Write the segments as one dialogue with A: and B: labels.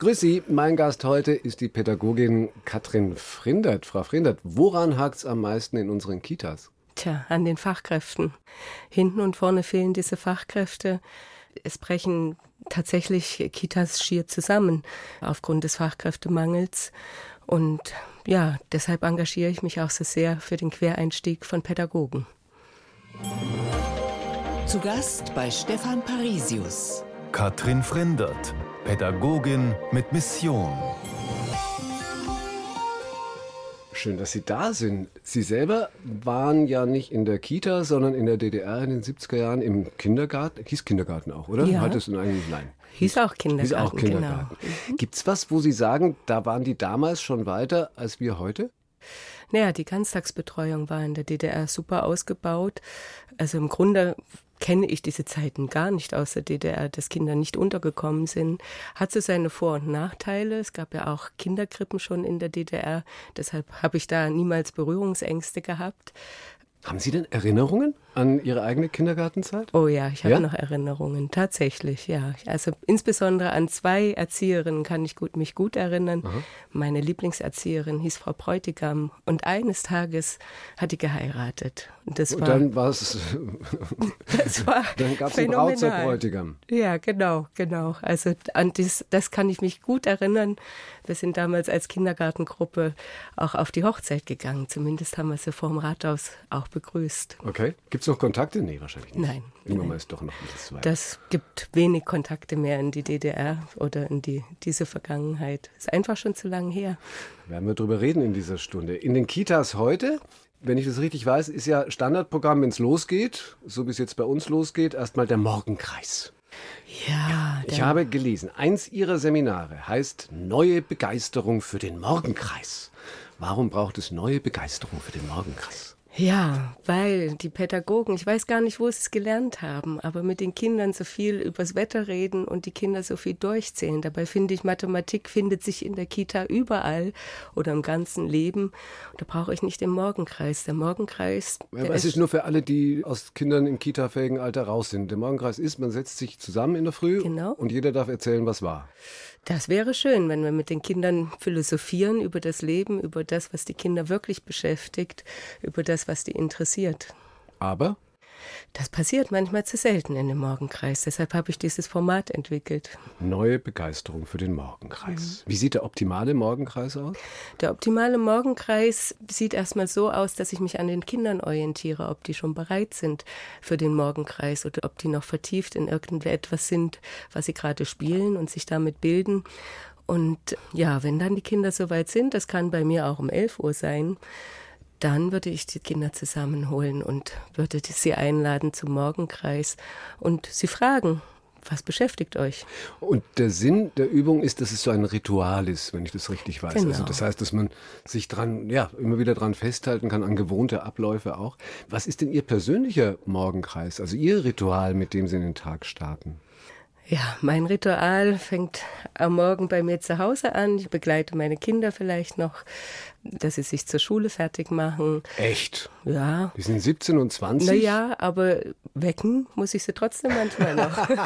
A: Grüß Sie, mein Gast heute ist die Pädagogin Katrin Frindert. Frau Frindert, woran hakt es am meisten in unseren Kitas?
B: Tja, an den Fachkräften. Hinten und vorne fehlen diese Fachkräfte. Es brechen tatsächlich Kitas schier zusammen aufgrund des Fachkräftemangels. Und ja, deshalb engagiere ich mich auch so sehr für den Quereinstieg von Pädagogen.
C: Zu Gast bei Stefan Parisius.
D: Katrin Frindert, Pädagogin mit Mission.
A: Schön, dass Sie da sind. Sie selber waren ja nicht in der Kita, sondern in der DDR in den 70er Jahren im Kindergarten. Hieß Kindergarten auch, oder?
B: Ja.
A: Hat es einen Nein.
B: Hieß auch Kindergarten.
A: Hieß auch Kindergarten.
B: Genau.
A: Gibt es was, wo Sie sagen, da waren die damals schon weiter als wir heute?
B: Naja, die Ganztagsbetreuung war in der DDR super ausgebaut. Also im Grunde kenne ich diese Zeiten gar nicht aus der DDR, dass Kinder nicht untergekommen sind. Hat so seine Vor- und Nachteile. Es gab ja auch Kinderkrippen schon in der DDR. Deshalb habe ich da niemals Berührungsängste gehabt.
A: Haben Sie denn Erinnerungen an Ihre eigene Kindergartenzeit?
B: Oh ja, ich habe
A: Ja?
B: noch Erinnerungen, tatsächlich, ja. Also insbesondere an zwei Erzieherinnen kann ich gut, mich gut erinnern. Meine Lieblingserzieherin hieß Frau Bräutigam und eines Tages hat die geheiratet. Und das
A: Und
B: war,
A: dann war es,
B: das war
A: dann gab es einen Braut zur. Bräutigam.
B: Ja, genau, genau. Also an das, das kann ich mich gut erinnern. Wir sind damals als Kindergartengruppe auch auf die Hochzeit gegangen. Zumindest haben wir sie vor dem Rathaus auch begrüßt.
A: Okay. Gibt es noch Kontakte? Nee, wahrscheinlich nicht.
B: Nein,
A: Irgendwann
B: nein.
A: ist doch noch zu weit.
B: Das gibt wenig Kontakte mehr in die DDR oder in die, diese Vergangenheit. Ist einfach schon zu lang her.
A: Werden wir drüber reden in dieser Stunde. In den Kitas heute, wenn ich das richtig weiß, ist ja Standardprogramm, wenn es losgeht, so wie es jetzt bei uns losgeht, erstmal der Morgenkreis.
B: Ja,
A: Ich habe gelesen, eins Ihrer Seminare heißt Neue Begeisterung für den Morgenkreis. Warum braucht es neue Begeisterung für den Morgenkreis?
B: Ja, weil die Pädagogen, ich weiß gar nicht, wo sie es gelernt haben, aber mit den Kindern so viel übers Wetter reden und die Kinder so viel durchzählen. Dabei finde ich, Mathematik findet sich in der Kita überall oder im ganzen Leben. Da brauche ich nicht den Morgenkreis. Der Morgenkreis, der
A: aber es ist nur für alle, die aus Kindern im Kita-fähigen Alter raus sind. Der Morgenkreis ist, man setzt sich zusammen in der Früh
B: Genau.
A: und jeder darf erzählen, was war.
B: Das wäre schön, wenn wir mit den Kindern philosophieren über das Leben, über das, was die Kinder wirklich beschäftigt, über das, was die interessiert.
A: Aber
B: Das passiert manchmal zu selten in dem Morgenkreis. Deshalb habe ich dieses Format entwickelt.
A: neue Begeisterung für den Morgenkreis. Wie sieht der optimale Morgenkreis aus?
B: Der optimale Morgenkreis sieht erstmal so aus, dass ich mich an den Kindern orientiere, ob die schon bereit sind für den Morgenkreis oder ob die noch vertieft in irgendetwas sind, was sie gerade spielen und sich damit bilden. Und ja, wenn dann die Kinder soweit sind, das kann bei mir auch um 11 Uhr sein, dann würde ich die Kinder zusammenholen und würde sie einladen zum Morgenkreis und sie fragen, was beschäftigt euch?
A: Und der Sinn der Übung ist, dass es so ein Ritual ist, wenn ich das richtig weiß.
B: Genau.
A: Also das heißt, dass man sich dran, ja, immer wieder dran festhalten kann, an gewohnte Abläufe auch. Was ist denn Ihr persönlicher Morgenkreis, also Ihr Ritual, mit dem Sie in den Tag starten?
B: Ja, mein Ritual fängt am Morgen bei mir zu Hause an. Ich begleite meine Kinder vielleicht noch, dass sie sich zur Schule fertig machen.
A: Echt?
B: Ja,
A: Die sind 17 und 20?
B: naja, aber wecken muss ich sie trotzdem manchmal noch.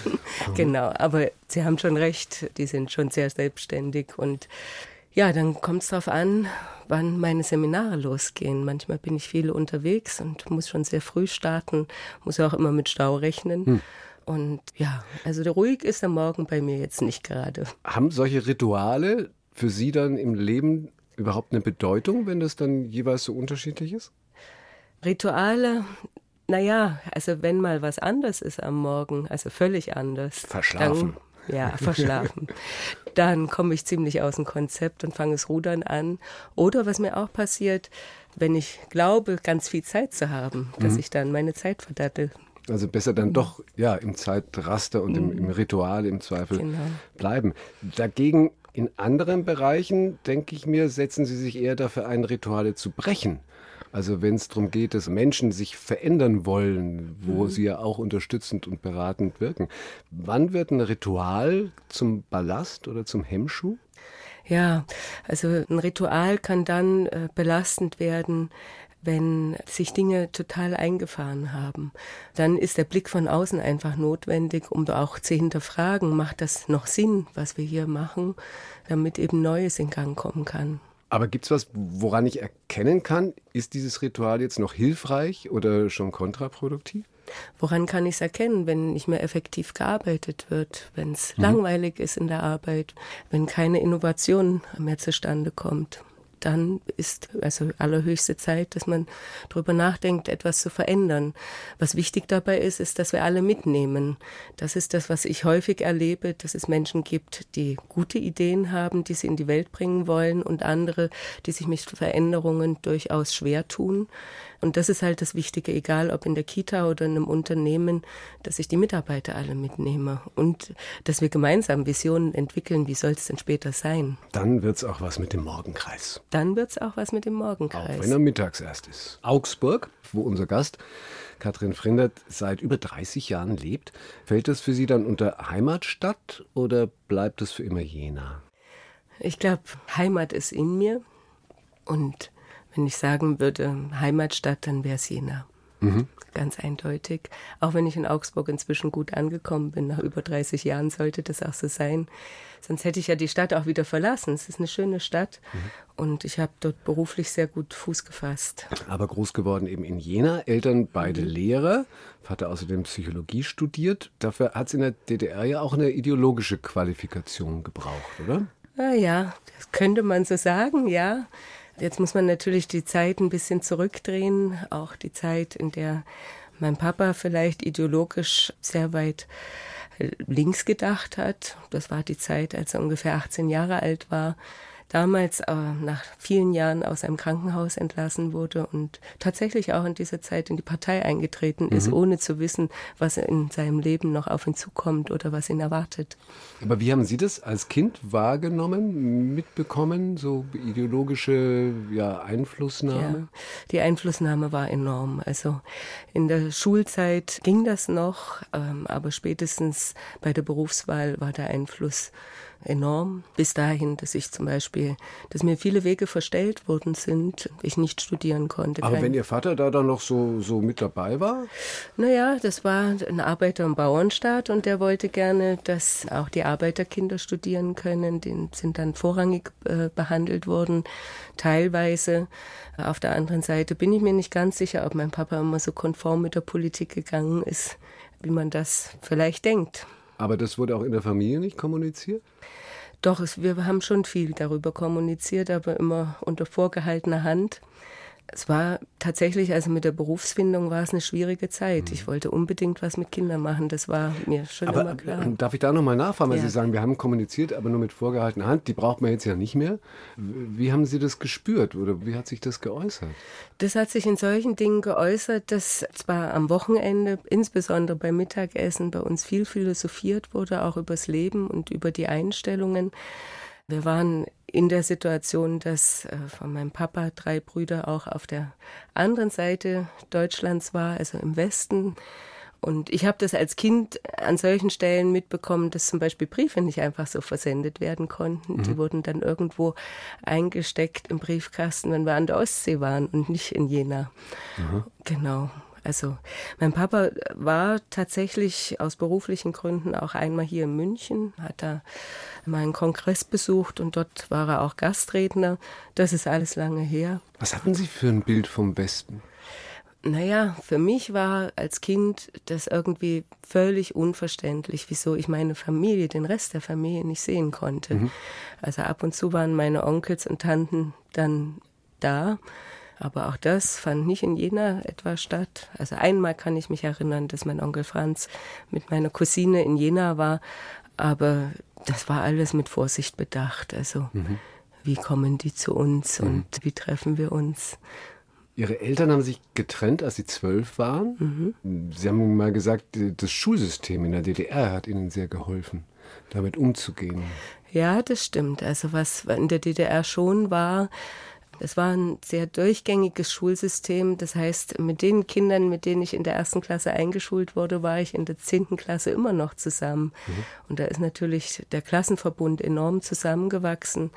B: genau, aber Sie haben schon recht, die sind schon sehr selbstständig und ja, dann kommt es darauf an, wann meine Seminare losgehen. Manchmal bin ich viel unterwegs und muss schon sehr früh starten, muss auch immer mit Stau rechnen. Und ja, also der ruhig ist der Morgen bei mir jetzt nicht gerade.
A: Haben solche Rituale für Sie dann im Leben überhaupt eine Bedeutung, wenn das dann jeweils so unterschiedlich ist?
B: Rituale, naja, also wenn mal was anders ist am Morgen, also völlig anders.
A: Verschlafen.
B: Dann, ja, verschlafen. dann komme ich ziemlich aus dem Konzept und fange das Rudern an. Oder was mir auch passiert, wenn ich glaube, ganz viel Zeit zu haben, dass ich dann meine Zeit verdattel.
A: Also besser dann doch ja im Zeitraster und im, im Ritual im Zweifel
B: Genau.
A: bleiben. Dagegen in anderen Bereichen, denke ich mir, setzen Sie sich eher dafür ein, Rituale zu brechen. Also wenn es darum geht, dass Menschen sich verändern wollen, wo sie ja auch unterstützend und beratend wirken. Wann wird ein Ritual zum Ballast oder zum Hemmschuh?
B: Ja, also ein Ritual kann dann äh, belastend werden, wenn sich Dinge total eingefahren haben. Dann ist der Blick von außen einfach notwendig, um auch zu hinterfragen, macht das noch Sinn, was wir hier machen, damit eben Neues in Gang kommen kann.
A: Aber gibt es was, woran ich erkennen kann, ist dieses Ritual jetzt noch hilfreich oder schon kontraproduktiv?
B: Woran kann ich es erkennen, wenn nicht mehr effektiv gearbeitet wird, wenn es mhm. langweilig ist in der Arbeit, wenn keine Innovation mehr zustande kommt? Dann ist also allerhöchste Zeit, dass man darüber nachdenkt, etwas zu verändern. Was wichtig dabei ist, ist, dass wir alle mitnehmen. Das ist das, was ich häufig erlebe, dass es Menschen gibt, die gute Ideen haben, die sie in die Welt bringen wollen und andere, die sich mit Veränderungen durchaus schwer tun. Und das ist halt das Wichtige, egal ob in der Kita oder in einem Unternehmen, dass ich die Mitarbeiter alle mitnehme und dass wir gemeinsam Visionen entwickeln, wie soll es denn später sein.
A: Dann wird es auch was mit dem Morgenkreis.
B: Dann wird es auch was mit dem Morgenkreis.
A: Auch wenn er mittags erst ist. Augsburg, wo unser Gast Katrin Frindert seit über 30 Jahren lebt. Fällt das für Sie dann unter Heimatstadt oder bleibt es für immer Jena?
B: Ich glaube, Heimat ist in mir und wenn ich sagen würde Heimatstadt, dann wäre es Jena. Mhm. Ganz eindeutig. Auch wenn ich in Augsburg inzwischen gut angekommen bin, nach über 30 Jahren sollte das auch so sein. Sonst hätte ich ja die Stadt auch wieder verlassen. Es ist eine schöne Stadt mhm. und ich habe dort beruflich sehr gut Fuß gefasst.
A: Aber groß geworden eben in Jena, Eltern beide mhm. Lehrer, Vater außerdem Psychologie studiert. Dafür hat es in der DDR ja auch eine ideologische Qualifikation gebraucht, oder?
B: Ja, ja, das könnte man so sagen, ja. Jetzt muss man natürlich die Zeit ein bisschen zurückdrehen, auch die Zeit, in der mein Papa vielleicht ideologisch sehr weit links gedacht hat. Das war die Zeit, als er ungefähr 18 Jahre alt war damals äh, nach vielen Jahren aus einem Krankenhaus entlassen wurde und tatsächlich auch in dieser Zeit in die Partei eingetreten mhm. ist, ohne zu wissen, was in seinem Leben noch auf ihn zukommt oder was ihn erwartet.
A: Aber wie haben Sie das als Kind wahrgenommen, mitbekommen, so ideologische ja, Einflussnahme? Ja,
B: die Einflussnahme war enorm. Also in der Schulzeit ging das noch, ähm, aber spätestens bei der Berufswahl war der Einfluss enorm. Bis dahin, dass ich zum Beispiel, dass mir viele Wege verstellt worden sind, ich nicht studieren konnte.
A: Aber wenn Ihr Vater da dann noch so, so mit dabei war?
B: Naja, das war ein Arbeiter- und Bauernstaat und der wollte gerne, dass auch die Arbeiterkinder studieren können. Die sind dann vorrangig äh, behandelt worden, teilweise. Auf der anderen Seite bin ich mir nicht ganz sicher, ob mein Papa immer so konform mit der Politik gegangen ist, wie man das vielleicht denkt.
A: Aber das wurde auch in der Familie nicht kommuniziert?
B: Doch, es, wir haben schon viel darüber kommuniziert, aber immer unter vorgehaltener Hand. Es war tatsächlich, also mit der Berufsfindung war es eine schwierige Zeit. Mhm. Ich wollte unbedingt was mit Kindern machen, das war mir schon aber, immer klar.
A: Äh, darf ich da nochmal nachfragen, weil ja. Sie sagen, wir haben kommuniziert, aber nur mit vorgehaltener Hand, die braucht man jetzt ja nicht mehr. Wie haben Sie das gespürt oder wie hat sich das geäußert?
B: Das hat sich in solchen Dingen geäußert, dass zwar am Wochenende, insbesondere beim Mittagessen, bei uns viel philosophiert wurde, auch übers Leben und über die Einstellungen. Wir waren in der Situation, dass äh, von meinem Papa drei Brüder auch auf der anderen Seite Deutschlands war, also im Westen. Und ich habe das als Kind an solchen Stellen mitbekommen, dass zum Beispiel Briefe nicht einfach so versendet werden konnten. Mhm. Die wurden dann irgendwo eingesteckt im Briefkasten, wenn wir an der Ostsee waren und nicht in Jena. Mhm. Genau. Also mein Papa war tatsächlich aus beruflichen Gründen auch einmal hier in München, hat da mal einen Kongress besucht und dort war er auch Gastredner. Das ist alles lange her.
A: Was hatten Sie für ein Bild vom Westen?
B: Naja, für mich war als Kind das irgendwie völlig unverständlich, wieso ich meine Familie, den Rest der Familie nicht sehen konnte. Mhm. Also ab und zu waren meine Onkels und Tanten dann da aber auch das fand nicht in Jena etwa statt. Also einmal kann ich mich erinnern, dass mein Onkel Franz mit meiner Cousine in Jena war, aber das war alles mit Vorsicht bedacht. Also mhm. wie kommen die zu uns mhm. und wie treffen wir uns?
A: Ihre Eltern haben sich getrennt, als Sie zwölf waren. Mhm. Sie haben mal gesagt, das Schulsystem in der DDR hat Ihnen sehr geholfen, damit umzugehen.
B: Ja, das stimmt. Also was in der DDR schon war, es war ein sehr durchgängiges Schulsystem. Das heißt, mit den Kindern, mit denen ich in der ersten Klasse eingeschult wurde, war ich in der zehnten Klasse immer noch zusammen. Mhm. Und da ist natürlich der Klassenverbund enorm zusammengewachsen.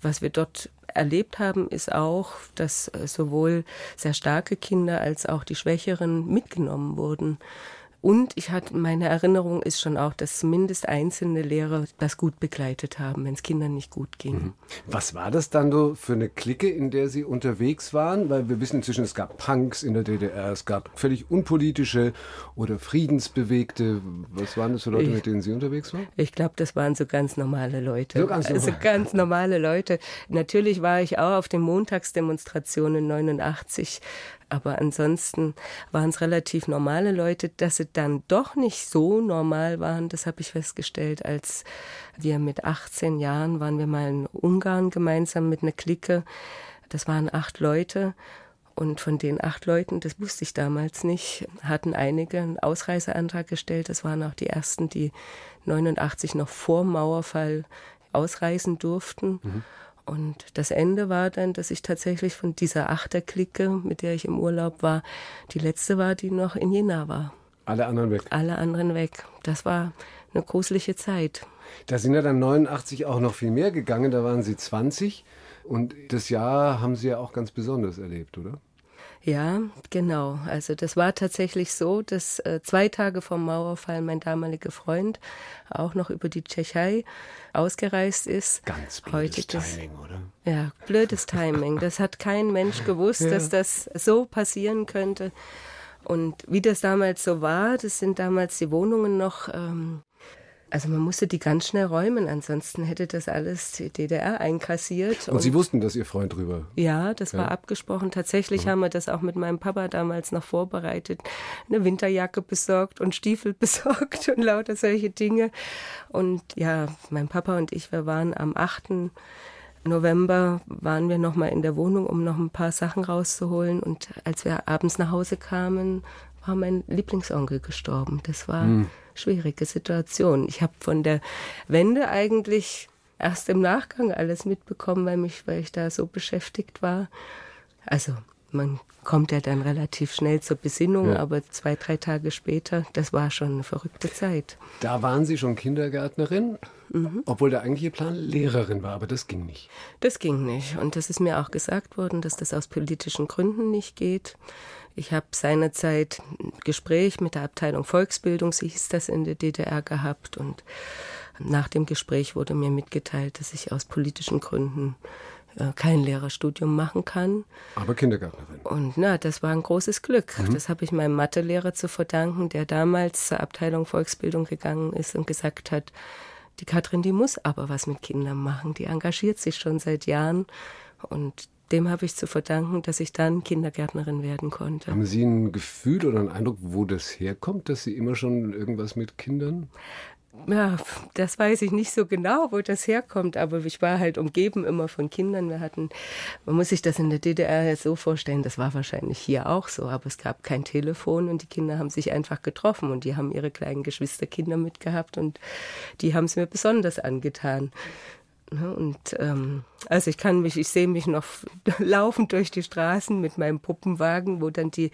B: Was wir dort erlebt haben, ist auch, dass sowohl sehr starke Kinder als auch die Schwächeren mitgenommen wurden. Und ich hatte, meine Erinnerung ist schon auch, dass zumindest einzelne Lehrer das gut begleitet haben, wenn es Kindern nicht gut ging. Mhm.
A: Was war das dann so für eine Clique, in der Sie unterwegs waren? Weil wir wissen inzwischen, es gab Punks in der DDR, es gab völlig unpolitische oder friedensbewegte. Was waren das für Leute, ich, mit denen Sie unterwegs waren?
B: Ich glaube, das waren so ganz normale Leute.
A: So ganz
B: also ganz normale Leute. Natürlich war ich auch auf den Montagsdemonstrationen 89 aber ansonsten waren es relativ normale Leute. Dass sie dann doch nicht so normal waren, das habe ich festgestellt, als wir mit 18 Jahren waren wir mal in Ungarn gemeinsam mit einer Clique. Das waren acht Leute. Und von den acht Leuten, das wusste ich damals nicht, hatten einige einen Ausreiseantrag gestellt. Das waren auch die ersten, die 89 noch vor Mauerfall ausreisen durften. Mhm. Und das Ende war dann, dass ich tatsächlich von dieser Achterklicke, mit der ich im Urlaub war, die letzte war, die noch in Jena war.
A: Alle anderen weg.
B: Alle anderen weg. Das war eine gruselige Zeit.
A: Da sind ja dann 89 auch noch viel mehr gegangen. Da waren Sie 20. Und das Jahr haben Sie ja auch ganz besonders erlebt, oder?
B: Ja, genau. Also das war tatsächlich so, dass äh, zwei Tage vor Mauerfall mein damaliger Freund auch noch über die Tschechei ausgereist ist.
A: Ganz blödes Heute Timing, oder?
B: Ja, blödes Timing. Das hat kein Mensch gewusst, ja. dass das so passieren könnte. Und wie das damals so war, das sind damals die Wohnungen noch ähm, also man musste die ganz schnell räumen, ansonsten hätte das alles die DDR einkassiert.
A: Und, und Sie wussten, dass Ihr Freund drüber?
B: Ja, das ja. war abgesprochen. Tatsächlich mhm. haben wir das auch mit meinem Papa damals noch vorbereitet. Eine Winterjacke besorgt und Stiefel besorgt und lauter solche Dinge. Und ja, mein Papa und ich, wir waren am 8. November waren wir noch mal in der Wohnung, um noch ein paar Sachen rauszuholen. Und als wir abends nach Hause kamen, war mein Lieblingsonkel gestorben. Das war mhm schwierige Situation. Ich habe von der Wende eigentlich erst im Nachgang alles mitbekommen, weil, mich, weil ich da so beschäftigt war. Also man kommt ja dann relativ schnell zur Besinnung, ja. aber zwei, drei Tage später, das war schon eine verrückte Zeit.
A: Da waren Sie schon Kindergärtnerin, mhm. obwohl der eigentliche Plan Lehrerin war, aber das ging nicht.
B: Das ging nicht. Und das ist mir auch gesagt worden, dass das aus politischen Gründen nicht geht. Ich habe seinerzeit ein Gespräch mit der Abteilung Volksbildung, so hieß das in der DDR, gehabt. Und nach dem Gespräch wurde mir mitgeteilt, dass ich aus politischen Gründen äh, kein Lehrerstudium machen kann.
A: Aber Kindergärtnerin.
B: Und na, das war ein großes Glück. Mhm. Das habe ich meinem Mathelehrer zu verdanken, der damals zur Abteilung Volksbildung gegangen ist und gesagt hat, die Katrin, die muss aber was mit Kindern machen. Die engagiert sich schon seit Jahren. Und dem habe ich zu verdanken, dass ich dann Kindergärtnerin werden konnte.
A: Haben Sie ein Gefühl oder einen Eindruck, wo das herkommt, dass Sie immer schon irgendwas mit Kindern?
B: Ja, das weiß ich nicht so genau, wo das herkommt, aber ich war halt umgeben immer von Kindern. Wir hatten, man muss sich das in der DDR so vorstellen, das war wahrscheinlich hier auch so, aber es gab kein Telefon und die Kinder haben sich einfach getroffen und die haben ihre kleinen Geschwisterkinder mitgehabt und die haben es mir besonders angetan. Ne, und ähm, also ich kann mich, ich sehe mich noch laufend durch die Straßen mit meinem Puppenwagen, wo dann die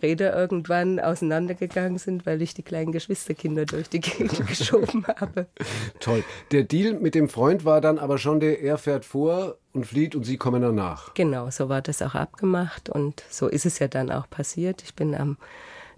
B: Räder irgendwann auseinandergegangen sind, weil ich die kleinen Geschwisterkinder durch die Gegend geschoben habe.
A: Toll. Der Deal mit dem Freund war dann aber schon der, er fährt vor und flieht und Sie kommen danach.
B: Genau, so war das auch abgemacht und so ist es ja dann auch passiert. Ich bin am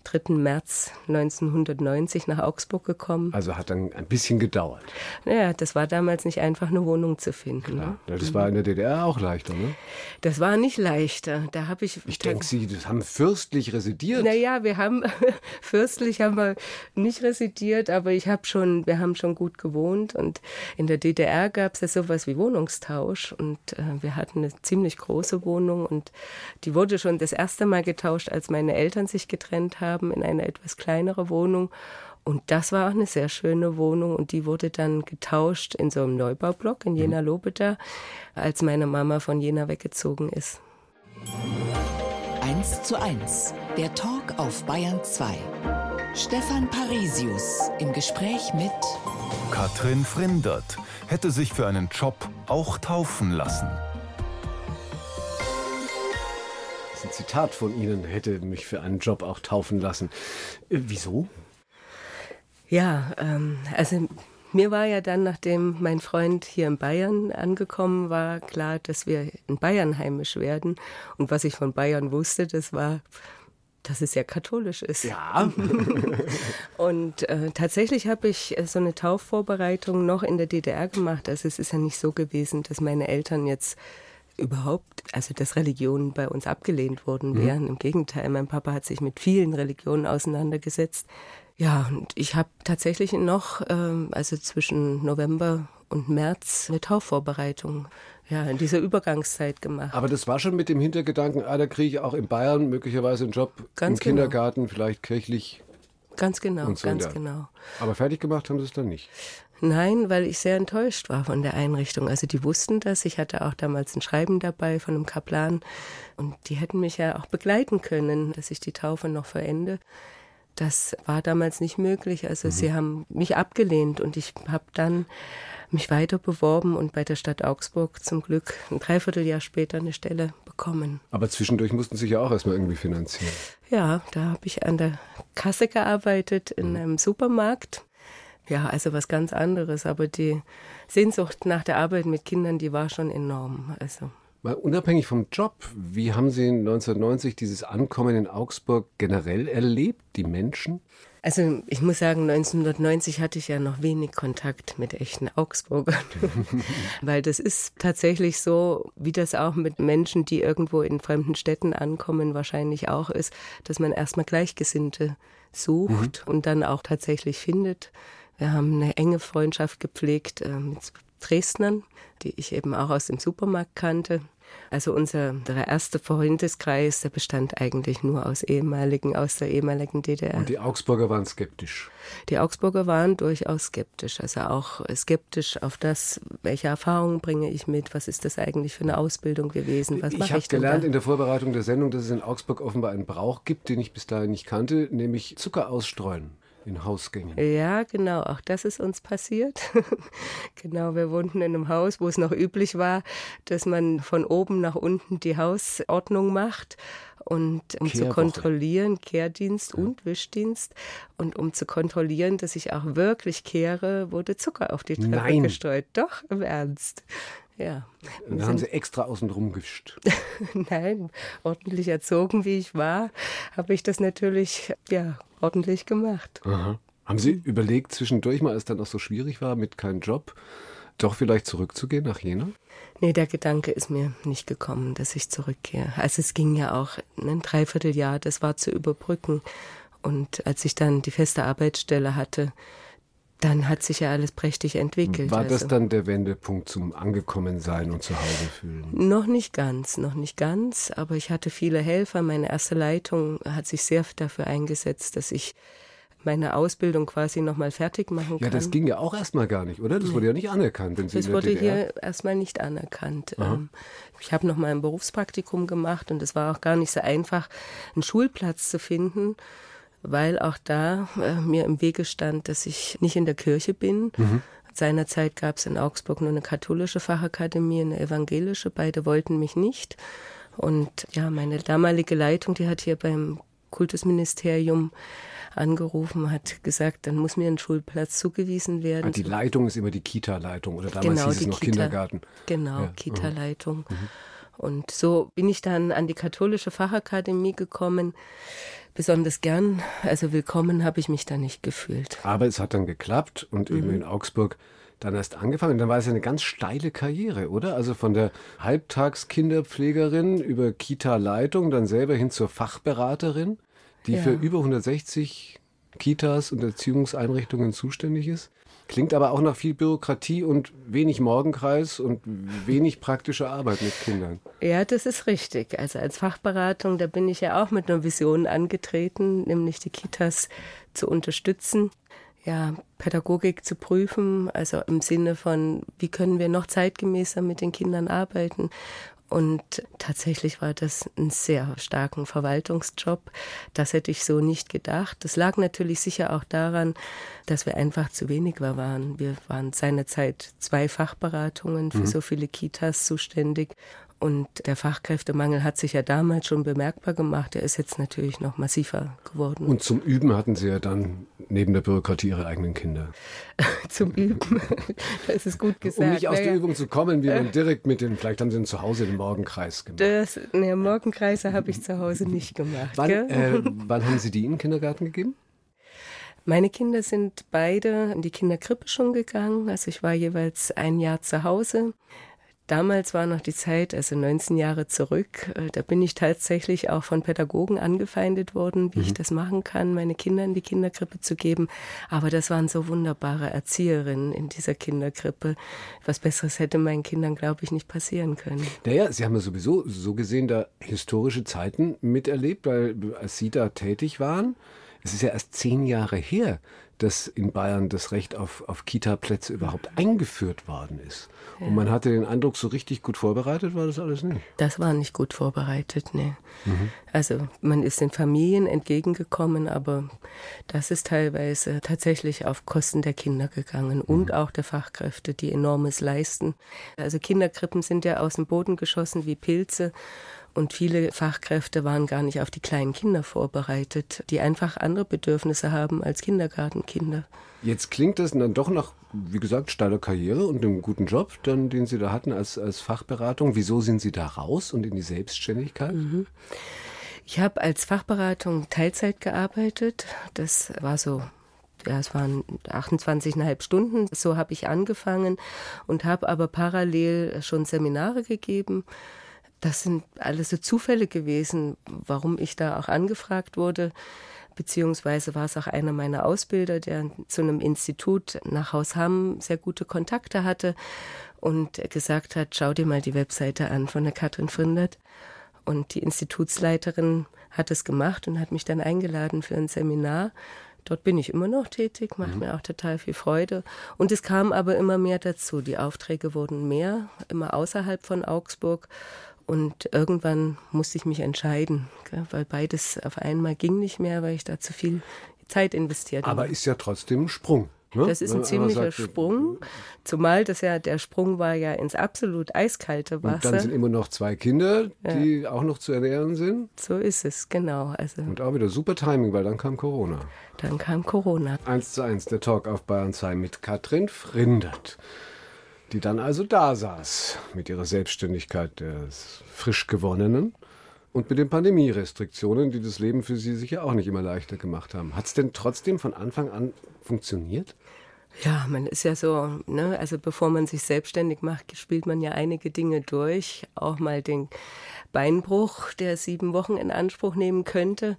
B: 3. März 1990 nach Augsburg gekommen.
A: Also hat dann ein bisschen gedauert.
B: Naja, das war damals nicht einfach, eine Wohnung zu finden. Ne?
A: Ja, das war in der DDR auch leichter, ne?
B: Das war nicht leichter. Da habe ich.
A: Ich denke, Sie das haben fürstlich residiert.
B: Naja, wir haben fürstlich haben wir nicht residiert, aber ich habe schon, wir haben schon gut gewohnt und in der DDR gab es ja sowas wie Wohnungstausch und äh, wir hatten eine ziemlich große Wohnung und die wurde schon das erste Mal getauscht, als meine Eltern sich getrennt haben haben in eine etwas kleinere Wohnung. Und das war auch eine sehr schöne Wohnung und die wurde dann getauscht in so einem Neubaublock in Jena mhm. Lobeda, als meine Mama von Jena weggezogen ist.
C: 1 zu 1, der Talk auf Bayern 2. Stefan Parisius im Gespräch mit
D: Katrin Frindert hätte sich für einen Job auch taufen lassen.
A: Ein Zitat von Ihnen hätte mich für einen Job auch taufen lassen. Äh, wieso?
B: Ja, ähm, also mir war ja dann, nachdem mein Freund hier in Bayern angekommen war, klar, dass wir in Bayern heimisch werden. Und was ich von Bayern wusste, das war, dass es ja katholisch ist.
A: Ja.
B: und äh, tatsächlich habe ich so eine Taufvorbereitung noch in der DDR gemacht. Also es ist ja nicht so gewesen, dass meine Eltern jetzt überhaupt, also dass Religionen bei uns abgelehnt worden mhm. wären. Mhm. Im Gegenteil, mein Papa hat sich mit vielen Religionen auseinandergesetzt. Ja, und ich habe tatsächlich noch, ähm, also zwischen November und März, eine Taufvorbereitung ja, in dieser Übergangszeit gemacht.
A: Aber das war schon mit dem Hintergedanken, ah, da kriege ich auch in Bayern möglicherweise einen Job Ganz im genau. Kindergarten, vielleicht kirchlich.
B: Ganz genau, so ganz genau.
A: Aber fertig gemacht haben sie es dann nicht.
B: Nein, weil ich sehr enttäuscht war von der Einrichtung. Also die wussten das. Ich hatte auch damals ein Schreiben dabei von einem Kaplan und die hätten mich ja auch begleiten können, dass ich die Taufe noch verende. Das war damals nicht möglich. Also mhm. sie haben mich abgelehnt und ich habe dann mich weiter beworben und bei der Stadt Augsburg zum Glück ein Dreivierteljahr später eine Stelle bekommen.
A: Aber zwischendurch mussten Sie sich ja auch erstmal irgendwie finanzieren.
B: Ja, da habe ich an der Kasse gearbeitet in mhm. einem Supermarkt ja, also was ganz anderes. Aber die Sehnsucht nach der Arbeit mit Kindern, die war schon enorm. Also.
A: Mal unabhängig vom Job, wie haben Sie 1990 dieses Ankommen in Augsburg generell erlebt, die Menschen?
B: Also ich muss sagen, 1990 hatte ich ja noch wenig Kontakt mit echten Augsburgern, weil das ist tatsächlich so, wie das auch mit Menschen, die irgendwo in fremden Städten ankommen, wahrscheinlich auch ist, dass man erstmal Gleichgesinnte sucht mhm. und dann auch tatsächlich findet. Wir haben eine enge Freundschaft gepflegt äh, mit Dresdnern, die ich eben auch aus dem Supermarkt kannte. Also unser, erster Freundeskreis, der bestand eigentlich nur aus ehemaligen, aus der ehemaligen DDR.
A: Und die Augsburger waren skeptisch?
B: Die Augsburger waren durchaus skeptisch. Also auch skeptisch auf das, welche Erfahrungen bringe ich mit, was ist das eigentlich für eine Ausbildung gewesen, was
A: ich
B: habe
A: gelernt in der Vorbereitung der Sendung, dass es in Augsburg offenbar einen Brauch gibt, den ich bis dahin nicht kannte, nämlich Zucker ausstreuen in Hausgängen.
B: Ja, genau, auch das ist uns passiert. genau, wir wohnten in einem Haus, wo es noch üblich war, dass man von oben nach unten die Hausordnung macht und um zu kontrollieren, Kehrdienst ja. und Wischdienst und um zu kontrollieren, dass ich auch wirklich kehre, wurde Zucker auf die Treppe Nein. gestreut. Doch, im Ernst. Ja.
A: Und dann haben Sie extra außen drum gewischt.
B: Nein, ordentlich erzogen wie ich war, habe ich das natürlich ja ordentlich gemacht.
A: Aha. Haben Sie überlegt zwischendurch mal, als es dann auch so schwierig war mit keinem Job, doch vielleicht zurückzugehen nach Jena?
B: Nee, der Gedanke ist mir nicht gekommen, dass ich zurückkehre. Also es ging ja auch ein Dreivierteljahr, das war zu überbrücken. Und als ich dann die feste Arbeitsstelle hatte, dann hat sich ja alles prächtig entwickelt.
A: War das also. dann der Wendepunkt zum Angekommensein und zu Hause fühlen?
B: Noch nicht ganz, noch nicht ganz, aber ich hatte viele Helfer. Meine erste Leitung hat sich sehr dafür eingesetzt, dass ich meine Ausbildung quasi nochmal fertig machen kann.
A: Ja, das ging ja auch erstmal gar nicht, oder? Das wurde ja nicht anerkannt. Wenn Sie
B: das wurde hier erstmal nicht anerkannt. Aha. Ähm, ich habe nochmal ein Berufspraktikum gemacht und es war auch gar nicht so einfach, einen Schulplatz zu finden weil auch da äh, mir im Wege stand, dass ich nicht in der Kirche bin. Mhm. Seinerzeit gab es in Augsburg nur eine katholische Fachakademie, eine evangelische. Beide wollten mich nicht. Und ja, meine damalige Leitung, die hat hier beim Kultusministerium angerufen, hat gesagt, dann muss mir ein Schulplatz zugewiesen werden. Ah,
A: die Leitung ist immer die Kita-Leitung oder damals genau, hieß es noch Kita, Kindergarten.
B: Genau, ja. Kita-Leitung. Mhm. Und so bin ich dann an die katholische Fachakademie gekommen besonders gern, also willkommen habe ich mich da nicht gefühlt.
A: Aber es hat dann geklappt und mhm. eben in Augsburg dann erst angefangen. Dann war es eine ganz steile Karriere, oder? Also von der Halbtagskinderpflegerin über Kita-Leitung, dann selber hin zur Fachberaterin, die ja. für über 160 Kitas und Erziehungseinrichtungen zuständig ist. Klingt aber auch nach viel Bürokratie und wenig Morgenkreis und wenig praktische Arbeit mit Kindern.
B: Ja, das ist richtig. Also als Fachberatung, da bin ich ja auch mit einer Vision angetreten, nämlich die Kitas zu unterstützen, ja, Pädagogik zu prüfen, also im Sinne von, wie können wir noch zeitgemäßer mit den Kindern arbeiten und tatsächlich war das ein sehr starken Verwaltungsjob. Das hätte ich so nicht gedacht. Das lag natürlich sicher auch daran, dass wir einfach zu wenig waren. Wir waren seinerzeit zwei Fachberatungen für mhm. so viele Kitas zuständig. Und der Fachkräftemangel hat sich ja damals schon bemerkbar gemacht. Er ist jetzt natürlich noch massiver geworden.
A: Und zum Üben hatten Sie ja dann neben der Bürokratie Ihre eigenen Kinder.
B: zum Üben, das ist gut gesagt.
A: Um nicht aus naja. der Übung zu kommen, wie man direkt mit den, vielleicht haben Sie zu Hause den Morgenkreis gemacht.
B: Das, ne, Morgenkreise habe ich zu Hause nicht gemacht.
A: Wann, äh, wann haben Sie die in den Kindergarten gegeben?
B: Meine Kinder sind beide in die Kinderkrippe schon gegangen. Also ich war jeweils ein Jahr zu Hause. Damals war noch die Zeit, also 19 Jahre zurück, äh, da bin ich tatsächlich auch von Pädagogen angefeindet worden, wie mhm. ich das machen kann, meine Kinder in die Kinderkrippe zu geben. Aber das waren so wunderbare Erzieherinnen in dieser Kinderkrippe. Was Besseres hätte meinen Kindern, glaube ich, nicht passieren können.
A: Naja, Sie haben ja sowieso so gesehen da historische Zeiten miterlebt, weil als Sie da tätig waren, es ist ja erst zehn Jahre her, dass in Bayern das Recht auf, auf Kita-Plätze überhaupt eingeführt worden ist. Ja. Und man hatte den Eindruck, so richtig gut vorbereitet war das alles nicht.
B: Das war nicht gut vorbereitet, ne. Mhm. Also man ist den Familien entgegengekommen, aber das ist teilweise tatsächlich auf Kosten der Kinder gegangen mhm. und auch der Fachkräfte, die enormes leisten. Also Kinderkrippen sind ja aus dem Boden geschossen wie Pilze. Und viele Fachkräfte waren gar nicht auf die kleinen Kinder vorbereitet, die einfach andere Bedürfnisse haben als Kindergartenkinder.
A: Jetzt klingt das dann doch nach, wie gesagt, steiler Karriere und einem guten Job, dann, den Sie da hatten als, als Fachberatung. Wieso sind Sie da raus und in die Selbstständigkeit? Mhm.
B: Ich habe als Fachberatung Teilzeit gearbeitet. Das war so ja, es waren 28,5 Stunden. So habe ich angefangen und habe aber parallel schon Seminare gegeben das sind alles so Zufälle gewesen, warum ich da auch angefragt wurde. Beziehungsweise war es auch einer meiner Ausbilder, der zu einem Institut nach Haus Hamm sehr gute Kontakte hatte und gesagt hat, schau dir mal die Webseite an von der Katrin Frindert. Und die Institutsleiterin hat es gemacht und hat mich dann eingeladen für ein Seminar. Dort bin ich immer noch tätig, macht mhm. mir auch total viel Freude. Und es kam aber immer mehr dazu. Die Aufträge wurden mehr, immer außerhalb von Augsburg. Und irgendwann musste ich mich entscheiden, weil beides auf einmal ging nicht mehr, weil ich da zu viel Zeit investiert
A: habe. Aber ist ja trotzdem ein Sprung. Ne?
B: Das ist ein ziemlicher sagt, Sprung, zumal das ja der Sprung war ja ins absolut eiskalte Wasser.
A: Und dann sind immer noch zwei Kinder, die ja. auch noch zu ernähren sind.
B: So ist es, genau.
A: Also und auch wieder super Timing, weil dann kam Corona.
B: Dann kam Corona.
A: Eins zu eins, der Talk auf Bayern 2 mit Katrin Frindert die dann also da saß mit ihrer Selbstständigkeit des frisch gewonnenen und mit den Pandemierestriktionen, die das Leben für sie sicher auch nicht immer leichter gemacht haben. Hat es denn trotzdem von Anfang an funktioniert?
B: Ja, man ist ja so, ne, also bevor man sich selbstständig macht, spielt man ja einige Dinge durch, auch mal den Beinbruch, der sieben Wochen in Anspruch nehmen könnte.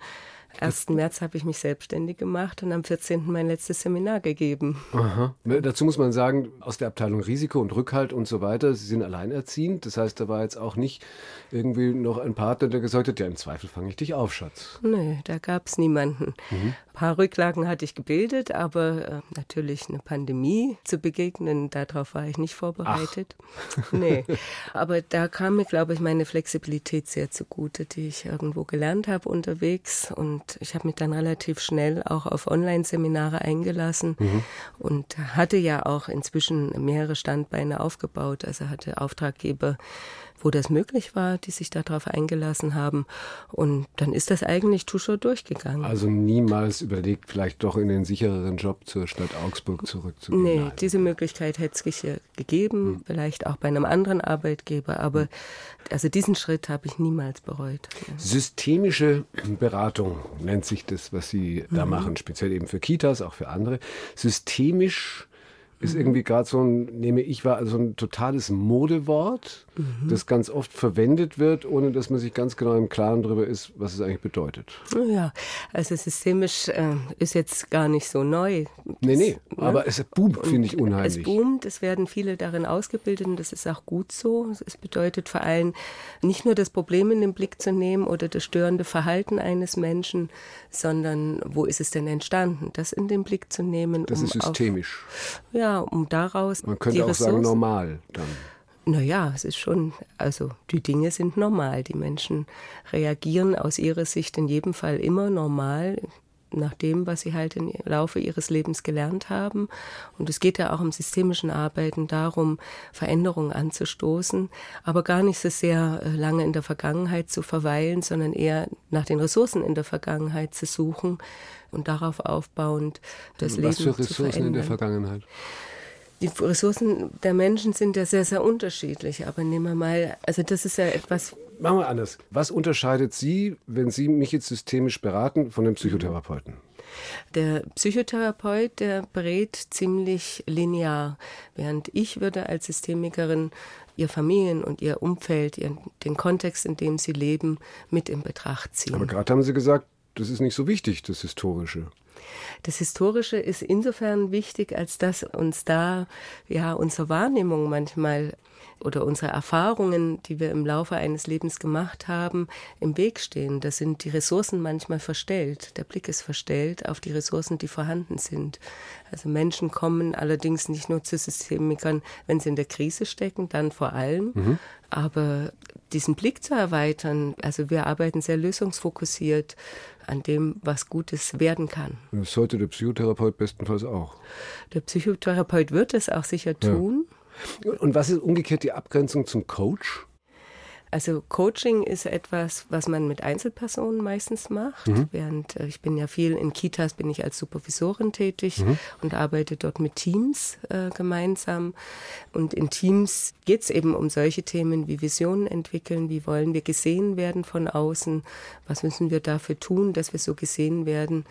B: 1. März habe ich mich selbstständig gemacht und am 14. mein letztes Seminar gegeben.
A: Aha. Dazu muss man sagen, aus der Abteilung Risiko und Rückhalt und so weiter, Sie sind alleinerziehend. Das heißt, da war jetzt auch nicht irgendwie noch ein Partner, der gesagt hat, ja, im Zweifel fange ich dich auf, Schatz.
B: Nö, da gab es niemanden. Mhm. Ein paar Rücklagen hatte ich gebildet, aber äh, natürlich eine Pandemie zu begegnen, darauf war ich nicht vorbereitet. Ach. Nee. Aber da kam mir, glaube ich, meine Flexibilität sehr zugute, die ich irgendwo gelernt habe unterwegs und und ich habe mich dann relativ schnell auch auf Online-Seminare eingelassen mhm. und hatte ja auch inzwischen mehrere Standbeine aufgebaut. Also hatte Auftraggeber, wo das möglich war, die sich darauf eingelassen haben. Und dann ist das eigentlich Tuscher durchgegangen.
A: Also niemals überlegt, vielleicht doch in den sichereren Job zur Stadt Augsburg zurückzugehen?
B: Nee, Nein. diese Möglichkeit hätte es gegeben, hm. vielleicht auch bei einem anderen Arbeitgeber. Aber hm. also diesen Schritt habe ich niemals bereut.
A: Systemische Beratung nennt sich das, was Sie da mhm. machen, speziell eben für Kitas, auch für andere. Systemisch ist mhm. irgendwie gerade so ein, nehme ich wahr, also ein totales Modewort, mhm. das ganz oft verwendet wird, ohne dass man sich ganz genau im Klaren darüber ist, was es eigentlich bedeutet.
B: Ja, also systemisch äh, ist jetzt gar nicht so neu.
A: Nee, nee, ne? aber es boomt, finde ich, unheimlich.
B: Es boomt, es werden viele darin ausgebildet und das ist auch gut so. Es bedeutet vor allem nicht nur das Problem in den Blick zu nehmen oder das störende Verhalten eines Menschen, sondern wo ist es denn entstanden, das in den Blick zu nehmen.
A: Das um ist systemisch.
B: Auf, ja, um daraus.
A: Man könnte auch Ressourcen, sagen normal dann.
B: Naja, es ist schon, also die Dinge sind normal. Die Menschen reagieren aus ihrer Sicht in jedem Fall immer normal. Nach dem, was sie halt im Laufe ihres Lebens gelernt haben. Und es geht ja auch im systemischen Arbeiten darum, Veränderungen anzustoßen, aber gar nicht so sehr äh, lange in der Vergangenheit zu verweilen, sondern eher nach den Ressourcen in der Vergangenheit zu suchen und darauf aufbauend das
A: was
B: Leben
A: für Ressourcen
B: zu verändern.
A: in der Vergangenheit?
B: Die Ressourcen der Menschen sind ja sehr, sehr unterschiedlich. Aber nehmen wir mal, also das ist ja etwas.
A: Machen wir anders. Was unterscheidet Sie, wenn Sie mich jetzt systemisch beraten, von dem Psychotherapeuten?
B: Der Psychotherapeut, der berät ziemlich linear, während ich würde als Systemikerin ihr Familien- und ihr Umfeld, ihren, den Kontext, in dem sie leben, mit in Betracht ziehen.
A: Aber gerade haben Sie gesagt, das ist nicht so wichtig, das Historische.
B: Das Historische ist insofern wichtig, als dass uns da ja unsere Wahrnehmung manchmal oder unsere Erfahrungen, die wir im Laufe eines Lebens gemacht haben, im Weg stehen. Da sind die Ressourcen manchmal verstellt. Der Blick ist verstellt auf die Ressourcen, die vorhanden sind. Also Menschen kommen allerdings nicht nur zu Systemikern, wenn sie in der Krise stecken, dann vor allem. Mhm. Aber diesen Blick zu erweitern, also wir arbeiten sehr lösungsfokussiert an dem, was Gutes werden kann.
A: Das sollte der Psychotherapeut bestenfalls auch.
B: Der Psychotherapeut wird es auch sicher tun.
A: Ja. Und was ist umgekehrt die Abgrenzung zum Coach?
B: Also Coaching ist etwas, was man mit Einzelpersonen meistens macht. Mhm. Während äh, ich bin ja viel in Kitas, bin ich als Supervisorin tätig mhm. und arbeite dort mit Teams äh, gemeinsam. Und in Teams geht es eben um solche Themen wie Visionen entwickeln, wie wollen wir gesehen werden von außen, was müssen wir dafür tun, dass wir so gesehen werden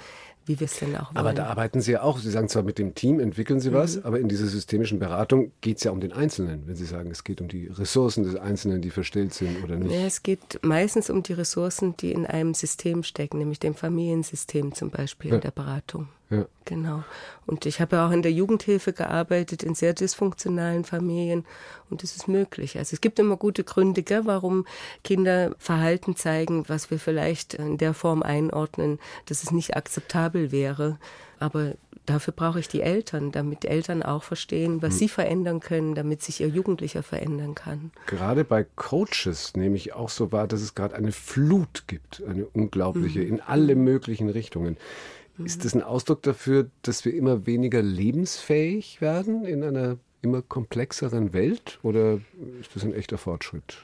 B: wie wir es denn auch wollen.
A: Aber da arbeiten Sie ja auch, Sie sagen zwar mit dem Team entwickeln Sie mhm. was, aber in dieser systemischen Beratung geht es ja um den Einzelnen, wenn Sie sagen, es geht um die Ressourcen des Einzelnen, die verstellt sind oder nicht.
B: Ja, es geht meistens um die Ressourcen, die in einem System stecken, nämlich dem Familiensystem zum Beispiel ja. in der Beratung. Ja. Genau. Und ich habe ja auch in der Jugendhilfe gearbeitet, in sehr dysfunktionalen Familien. Und das ist möglich. Also es gibt immer gute Gründe, gell, warum Kinder Verhalten zeigen, was wir vielleicht in der Form einordnen, dass es nicht akzeptabel wäre. Aber dafür brauche ich die Eltern, damit die Eltern auch verstehen, was hm. sie verändern können, damit sich ihr Jugendlicher verändern kann.
A: Gerade bei Coaches nehme ich auch so wahr, dass es gerade eine Flut gibt, eine unglaubliche, mhm. in alle möglichen Richtungen. Ist das ein Ausdruck dafür, dass wir immer weniger lebensfähig werden in einer immer komplexeren Welt oder ist das ein echter Fortschritt?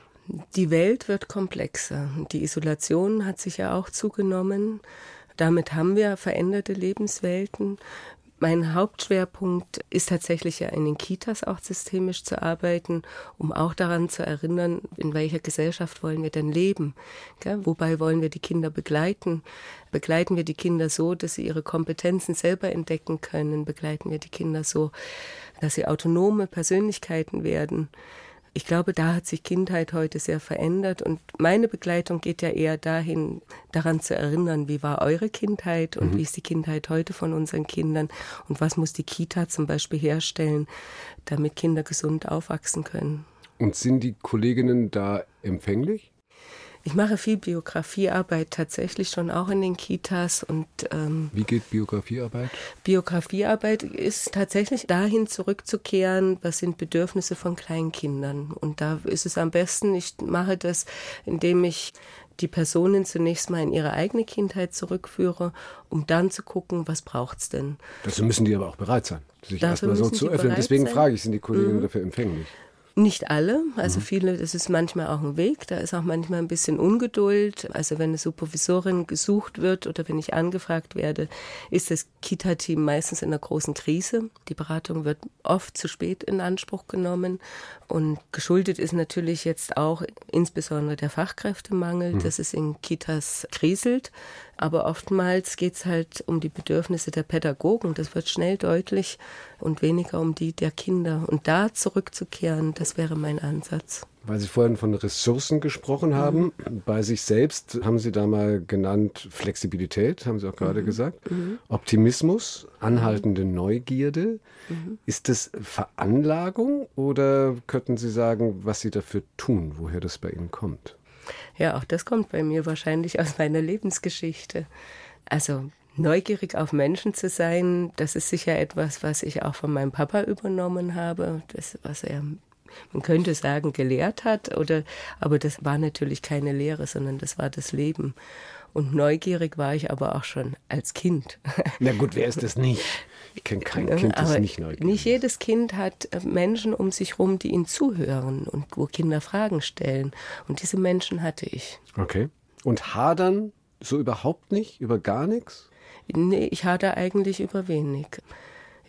B: Die Welt wird komplexer. Die Isolation hat sich ja auch zugenommen. Damit haben wir veränderte Lebenswelten. Mein Hauptschwerpunkt ist tatsächlich ja in den Kitas auch systemisch zu arbeiten, um auch daran zu erinnern, in welcher Gesellschaft wollen wir denn leben? Gell? Wobei wollen wir die Kinder begleiten? Begleiten wir die Kinder so, dass sie ihre Kompetenzen selber entdecken können? Begleiten wir die Kinder so, dass sie autonome Persönlichkeiten werden? Ich glaube, da hat sich Kindheit heute sehr verändert und meine Begleitung geht ja eher dahin, daran zu erinnern, wie war eure Kindheit und mhm. wie ist die Kindheit heute von unseren Kindern und was muss die Kita zum Beispiel herstellen, damit Kinder gesund aufwachsen können.
A: Und sind die Kolleginnen da empfänglich?
B: Ich mache viel Biografiearbeit tatsächlich schon auch in den Kitas und
A: ähm, wie geht Biografiearbeit?
B: Biografiearbeit ist tatsächlich dahin zurückzukehren, was sind Bedürfnisse von kleinen Kindern und da ist es am besten. Ich mache das, indem ich die Personen zunächst mal in ihre eigene Kindheit zurückführe, um dann zu gucken, was braucht es denn.
A: Dazu müssen die aber auch bereit sein, sich erstmal so zu öffnen. Deswegen sein. frage ich, sind die Kolleginnen mhm. dafür empfänglich?
B: Nicht alle, also mhm. viele, das ist manchmal auch ein Weg, da ist auch manchmal ein bisschen Ungeduld. Also wenn eine Supervisorin gesucht wird oder wenn ich angefragt werde, ist das Kita-Team meistens in einer großen Krise. Die Beratung wird oft zu spät in Anspruch genommen und geschuldet ist natürlich jetzt auch insbesondere der Fachkräftemangel, mhm. dass es in Kitas kriselt. Aber oftmals geht es halt um die Bedürfnisse der Pädagogen. Das wird schnell deutlich und weniger um die der Kinder. Und da zurückzukehren, das wäre mein Ansatz.
A: Weil Sie vorhin von Ressourcen gesprochen haben, mhm. bei sich selbst haben Sie da mal genannt Flexibilität, haben Sie auch gerade mhm. gesagt, mhm. Optimismus, anhaltende Neugierde. Mhm. Ist das Veranlagung oder könnten Sie sagen, was Sie dafür tun, woher das bei Ihnen kommt?
B: Ja, auch das kommt bei mir wahrscheinlich aus meiner Lebensgeschichte. Also neugierig auf Menschen zu sein, das ist sicher etwas, was ich auch von meinem Papa übernommen habe, das, was er man könnte sagen, gelehrt hat, oder, aber das war natürlich keine Lehre, sondern das war das Leben. Und neugierig war ich aber auch schon als Kind.
A: Na gut, wer ist das nicht? Ich kenne kein Kind, das nicht neugierig
B: Nicht jedes Kind hat äh, Menschen um sich herum, die ihnen zuhören und wo Kinder Fragen stellen. Und diese Menschen hatte ich.
A: Okay. Und hadern so überhaupt nicht, über gar nichts?
B: Nee, ich hadere eigentlich über wenig.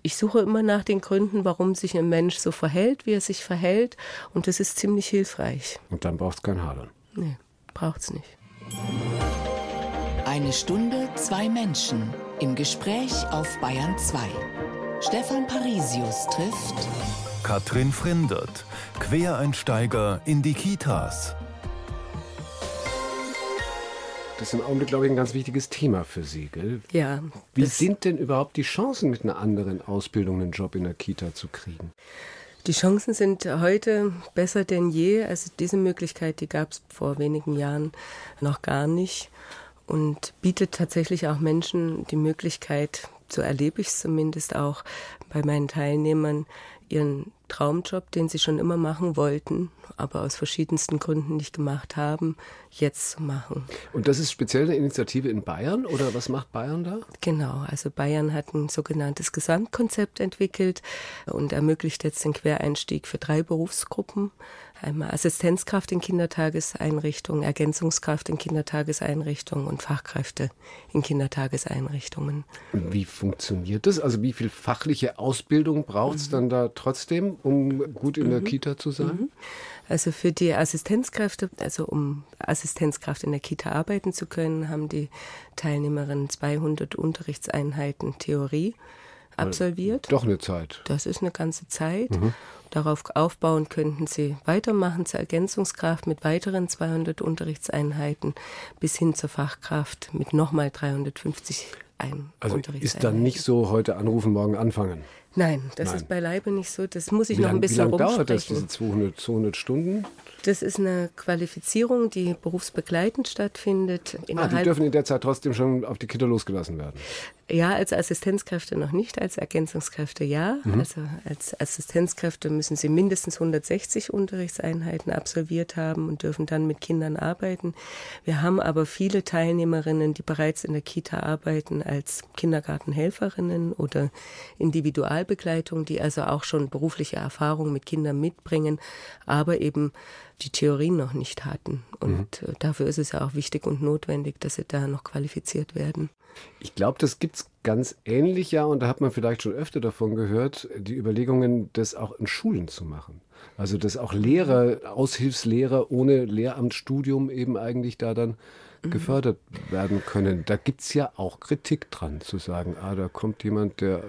B: Ich suche immer nach den Gründen, warum sich ein Mensch so verhält, wie er sich verhält. Und das ist ziemlich hilfreich.
A: Und dann braucht es kein Hadern.
B: Nee, braucht's nicht.
C: Eine Stunde, zwei Menschen im Gespräch auf Bayern 2. Stefan Parisius trifft
D: Katrin Frindert, Quereinsteiger in die Kitas.
A: Das ist im Augenblick, glaube ich, ein ganz wichtiges Thema für Sie, gell?
B: Ja.
A: Wie sind denn überhaupt die Chancen, mit einer anderen Ausbildung einen Job in der Kita zu kriegen?
B: Die Chancen sind heute besser denn je. Also diese Möglichkeit, die gab es vor wenigen Jahren noch gar nicht und bietet tatsächlich auch Menschen die Möglichkeit, so erlebe ich es zumindest auch bei meinen Teilnehmern, ihren Traumjob, den sie schon immer machen wollten, aber aus verschiedensten Gründen nicht gemacht haben, jetzt zu machen.
A: Und das ist speziell eine Initiative in Bayern oder was macht Bayern da?
B: Genau, also Bayern hat ein sogenanntes Gesamtkonzept entwickelt und ermöglicht jetzt den Quereinstieg für drei Berufsgruppen. Einmal Assistenzkraft in Kindertageseinrichtungen, Ergänzungskraft in Kindertageseinrichtungen und Fachkräfte in Kindertageseinrichtungen.
A: Wie funktioniert das? Also wie viel fachliche Ausbildung braucht es dann da trotzdem, um gut in der Kita zu sein?
B: Also für die Assistenzkräfte, also um Assistenzkraft in der Kita arbeiten zu können, haben die Teilnehmerinnen 200 Unterrichtseinheiten Theorie absolviert.
A: Doch eine Zeit.
B: Das ist eine ganze Zeit. Darauf aufbauen könnten Sie weitermachen zur Ergänzungskraft mit weiteren 200 Unterrichtseinheiten bis hin zur Fachkraft mit nochmal 350 ein
A: Also ist dann nicht so heute anrufen, morgen anfangen.
B: Nein, das
A: Nein.
B: ist beileibe nicht so. Das muss ich
A: Wie
B: noch ein
A: lange
B: bisschen
A: lang dauert das,
B: rumsprechen.
A: diese 200, 200 Stunden?
B: Das ist eine Qualifizierung, die berufsbegleitend stattfindet.
A: Ah, die dürfen in der Zeit trotzdem schon auf die Kita losgelassen werden.
B: Ja, als Assistenzkräfte noch nicht, als Ergänzungskräfte ja.
A: Mhm.
B: Also als Assistenzkräfte müssen sie mindestens 160 Unterrichtseinheiten absolviert haben und dürfen dann mit Kindern arbeiten. Wir haben aber viele Teilnehmerinnen, die bereits in der Kita arbeiten als Kindergartenhelferinnen oder Individualbegleitung, die also auch schon berufliche Erfahrung mit Kindern mitbringen, aber eben die Theorie noch nicht hatten. Und
A: Mhm.
B: äh, dafür ist es ja auch wichtig und notwendig, dass sie da noch qualifiziert werden.
A: Ich glaube, das gibt es ganz ähnlich ja, und da hat man vielleicht schon öfter davon gehört, die Überlegungen, das auch in Schulen zu machen. Also, dass auch Lehrer, Aushilfslehrer ohne Lehramtsstudium eben eigentlich da dann gefördert werden können. Da gibt es ja auch Kritik dran, zu sagen, ah, da kommt jemand, der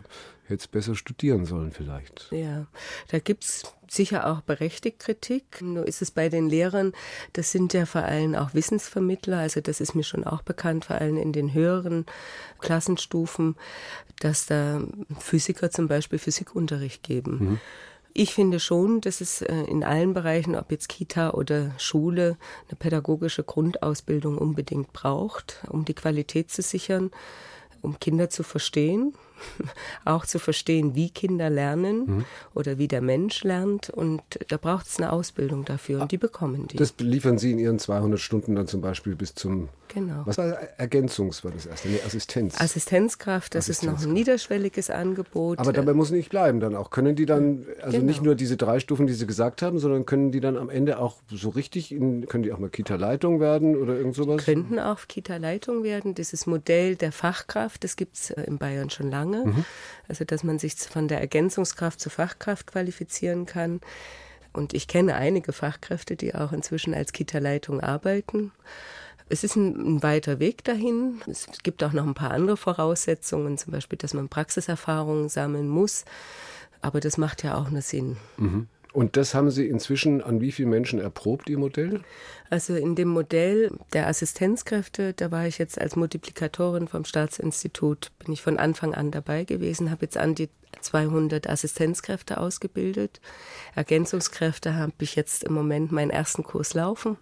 A: hätte besser studieren sollen vielleicht.
B: Ja, da gibt's sicher auch berechtigt Kritik. Nur ist es bei den Lehrern, das sind ja vor allem auch Wissensvermittler, also das ist mir schon auch bekannt, vor allem in den höheren Klassenstufen, dass da Physiker zum Beispiel Physikunterricht geben. Ich finde schon, dass es äh, in allen Bereichen, ob jetzt Kita oder Schule, eine pädagogische Grundausbildung unbedingt braucht, um die Qualität zu sichern, um Kinder zu verstehen, auch zu verstehen, wie Kinder lernen oder wie der Mensch lernt. Und da braucht es eine Ausbildung dafür und die bekommen die.
A: Das liefern Sie in Ihren 200 Stunden dann zum Beispiel bis zum,
B: genau.
A: was war Ergänzungs, war das erste, nee, Assistenz.
B: Assistenzkraft, das ist noch ein
A: Assistenzkraft.
B: niederschwelliges Angebot.
A: Aber dabei muss nicht bleiben dann auch. Können die dann, also
B: Genau.
A: nicht nur diese drei Stufen, die Sie gesagt haben, sondern können die dann am Ende auch so richtig, in, können die auch mal Kita-Leitung werden oder irgend sowas?
B: könnten auch Kita-Leitung werden. Dieses Modell der Fachkraft, das gibt es in Bayern schon lange. Also, dass man sich von der Ergänzungskraft zur Fachkraft qualifizieren kann. Und ich kenne einige Fachkräfte, die auch inzwischen als Kita-Leitung arbeiten. Es ist ein, ein weiter Weg dahin. Es gibt auch noch ein paar andere Voraussetzungen, zum Beispiel, dass man Praxiserfahrungen sammeln muss. Aber das macht ja auch nur Sinn.
A: Und das haben Sie inzwischen an wie vielen Menschen erprobt, Ihr Modell?
B: Also in dem Modell der Assistenzkräfte, da war ich jetzt als Multiplikatorin vom Staatsinstitut, bin ich von Anfang an dabei gewesen, habe jetzt an die 200 Assistenzkräfte ausgebildet. Ergänzungskräfte habe ich jetzt im Moment meinen ersten Kurs laufen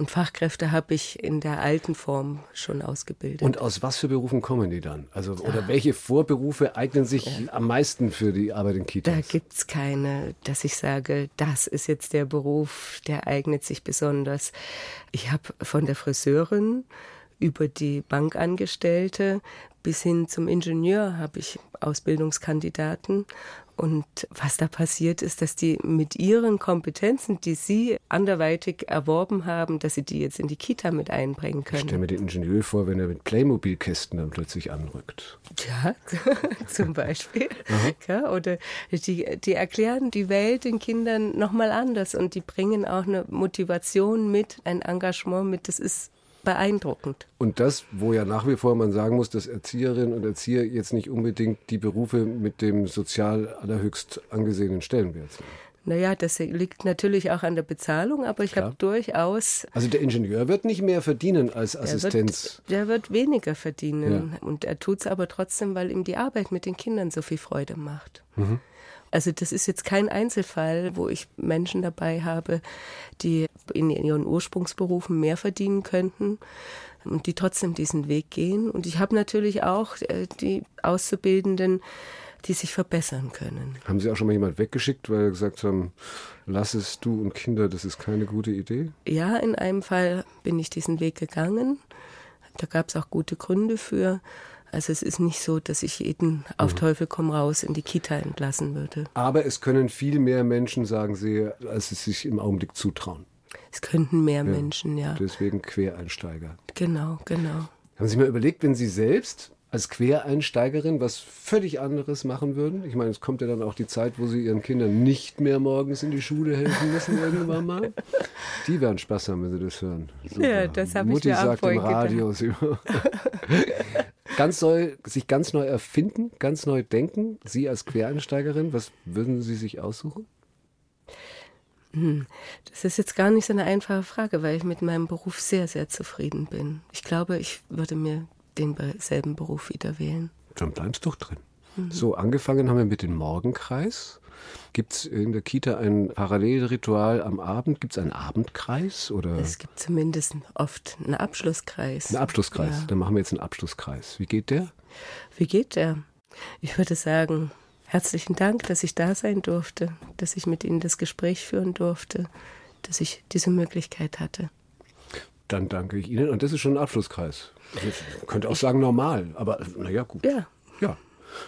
B: und Fachkräfte habe ich in der alten Form schon ausgebildet.
A: Und aus was für Berufen kommen die dann? Also, oder welche Vorberufe eignen sich am meisten für die Arbeit in Kitas?
B: Da gibt's keine, dass ich sage, das ist jetzt der Beruf, der eignet sich besonders. Ich habe von der Friseurin über die Bankangestellte bis hin zum Ingenieur habe ich Ausbildungskandidaten. Und was da passiert ist, dass die mit ihren Kompetenzen, die sie anderweitig erworben haben, dass sie die jetzt in die Kita mit einbringen können. Ich
A: stelle mir den Ingenieur vor, wenn er mit Playmobil-Kästen dann plötzlich anrückt.
B: Ja, zum Beispiel. ja, oder die, die erklären die Welt den Kindern nochmal anders und die bringen auch eine Motivation mit, ein Engagement mit. Das ist beeindruckend.
A: Und das, wo ja nach wie vor man sagen muss, dass Erzieherinnen und Erzieher jetzt nicht unbedingt die Berufe mit dem sozial allerhöchst angesehenen Stellenwert sind.
B: Naja, das liegt natürlich auch an der Bezahlung, aber ich habe durchaus.
A: Also der Ingenieur wird nicht mehr verdienen als Assistenz.
B: Der wird, der wird weniger verdienen. Ja. Und er tut es aber trotzdem, weil ihm die Arbeit mit den Kindern so viel Freude macht. Mhm. Also das ist jetzt kein Einzelfall, wo ich Menschen dabei habe, die in ihren Ursprungsberufen mehr verdienen könnten und die trotzdem diesen Weg gehen. Und ich habe natürlich auch äh, die Auszubildenden, die sich verbessern können.
A: Haben Sie auch schon mal jemand weggeschickt, weil Sie gesagt haben, lass es du und Kinder, das ist keine gute Idee?
B: Ja, in einem Fall bin ich diesen Weg gegangen. Da gab es auch gute Gründe für. Also es ist nicht so, dass ich jeden auf mhm. Teufel komm raus in die Kita entlassen würde.
A: Aber es können viel mehr Menschen, sagen Sie, als sie sich im Augenblick zutrauen.
B: Es könnten mehr ja. Menschen, ja.
A: Deswegen Quereinsteiger.
B: Genau, genau.
A: Haben Sie mal überlegt, wenn Sie selbst als Quereinsteigerin was völlig anderes machen würden? Ich meine, es kommt ja dann auch die Zeit, wo Sie Ihren Kindern nicht mehr morgens in die Schule helfen müssen irgendwann mal. Die werden Spaß haben, wenn Sie das hören.
B: Super. Ja, das habe ich mir sagt im Radio.
A: ganz neu, sich ganz neu erfinden, ganz neu denken. Sie als Quereinsteigerin, was würden Sie sich aussuchen?
B: Hm, das ist jetzt gar nicht so eine einfache Frage, weil ich mit meinem Beruf sehr, sehr zufrieden bin. Ich glaube, ich würde mir denselben Beruf wieder wählen.
A: Dann bleiben Sie doch drin. Mhm. So, angefangen haben wir mit dem Morgenkreis. Gibt es in der Kita ein Parallelritual am Abend? Gibt es einen Abendkreis? Oder?
B: Es gibt zumindest oft einen Abschlusskreis.
A: Ein Abschlusskreis. Ja. Dann machen wir jetzt einen Abschlusskreis. Wie geht der?
B: Wie geht der? Ich würde sagen, herzlichen Dank, dass ich da sein durfte, dass ich mit Ihnen das Gespräch führen durfte, dass ich diese Möglichkeit hatte.
A: Dann danke ich Ihnen. Und das ist schon ein Abschlusskreis. Ich könnte auch sagen normal, aber naja, gut.
B: Ja.
A: Ja,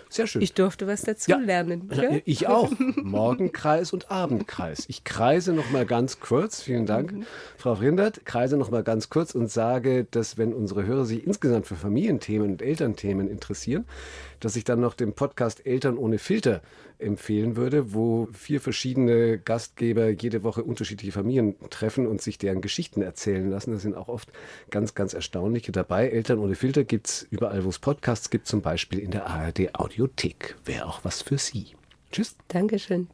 A: sehr schön.
B: Ich durfte was dazu ja, lernen.
A: Ich auch. Morgenkreis und Abendkreis. Ich kreise noch mal ganz kurz. Vielen Dank, mhm. Frau Rindert. Kreise noch mal ganz kurz und sage, dass wenn unsere Hörer sich insgesamt für Familienthemen und Elternthemen interessieren, dass ich dann noch den Podcast Eltern ohne Filter empfehlen würde, wo vier verschiedene Gastgeber jede Woche unterschiedliche Familien treffen und sich deren Geschichten erzählen lassen. Da sind auch oft ganz, ganz erstaunliche dabei. Eltern ohne Filter gibt es überall, wo es Podcasts gibt, zum Beispiel in der ARD Audiothek. Wäre auch was für Sie. Tschüss.
B: Dankeschön.